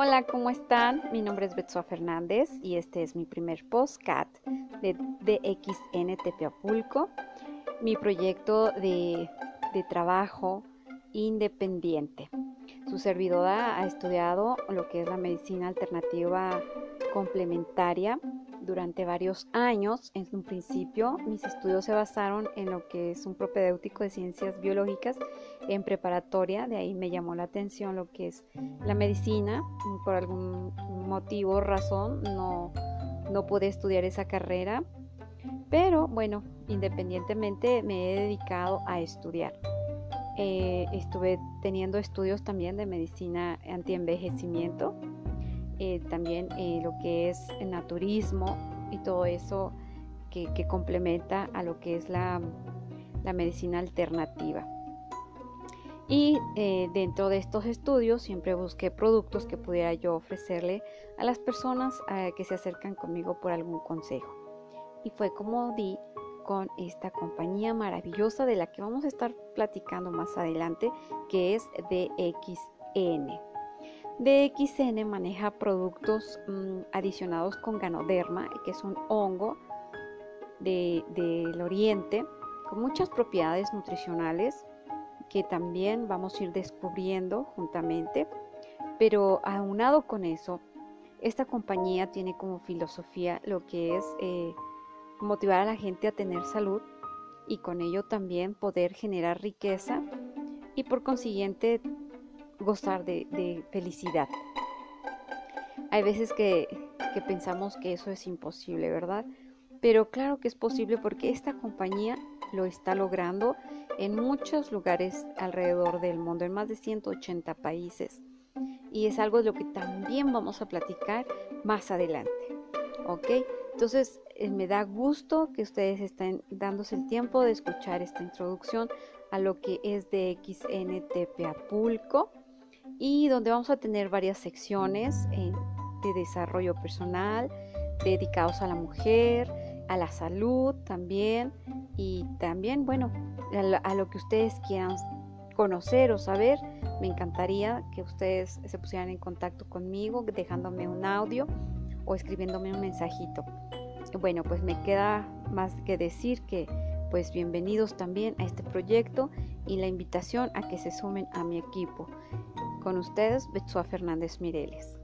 Hola, ¿cómo están? Mi nombre es Betsoa Fernández y este es mi primer postcat de DXN Tepeapulco, mi proyecto de, de trabajo independiente. Su servidora ha estudiado lo que es la medicina alternativa complementaria durante varios años. En un principio, mis estudios se basaron en lo que es un propedéutico de ciencias biológicas en preparatoria. De ahí me llamó la atención lo que es la medicina. Por algún motivo o razón no, no pude estudiar esa carrera. Pero bueno, independientemente me he dedicado a estudiar. Eh, estuve teniendo estudios también de medicina antienvejecimiento eh, también eh, lo que es el naturismo y todo eso que, complementa a lo que es la, medicina alternativa. Y eh, dentro de estos estudios siempre busqué productos que pudiera yo ofrecerle a las personas que se acercan conmigo por algún consejo. Y fue como di con esta compañía maravillosa de la que vamos a estar platicando más adelante, que es DXN. DXN maneja productos mm, adicionados con ganoderma, que es un hongo del oriente con muchas propiedades nutricionales que también vamos a ir descubriendo juntamente. Pero aunado con eso, esta compañía tiene como filosofía lo que es eh, motivar a la gente a tener salud y con ello también poder generar riqueza y por consiguiente gozar de, felicidad. Hay veces que, que pensamos que eso es imposible, ¿verdad? Pero claro que es posible porque esta compañía lo está logrando en muchos lugares alrededor del mundo, en más de 180 países. Y es algo de lo que también vamos a platicar más adelante. ¿Ok? Entonces, me da gusto que ustedes estén dándose el tiempo de escuchar esta introducción a lo que es de XNTP Apulco y donde vamos a tener varias secciones eh, de desarrollo personal dedicados a la mujer, a la salud también y también, bueno, a, lo que ustedes quieran conocer o saber. Me encantaría que ustedes se pusieran en contacto conmigo dejándome un audio o escribiéndome un mensajito. Bueno, pues me queda más que decir que pues bienvenidos también a este proyecto y la invitación a que se sumen a mi equipo. Con ustedes, Betsua Fernández Mireles.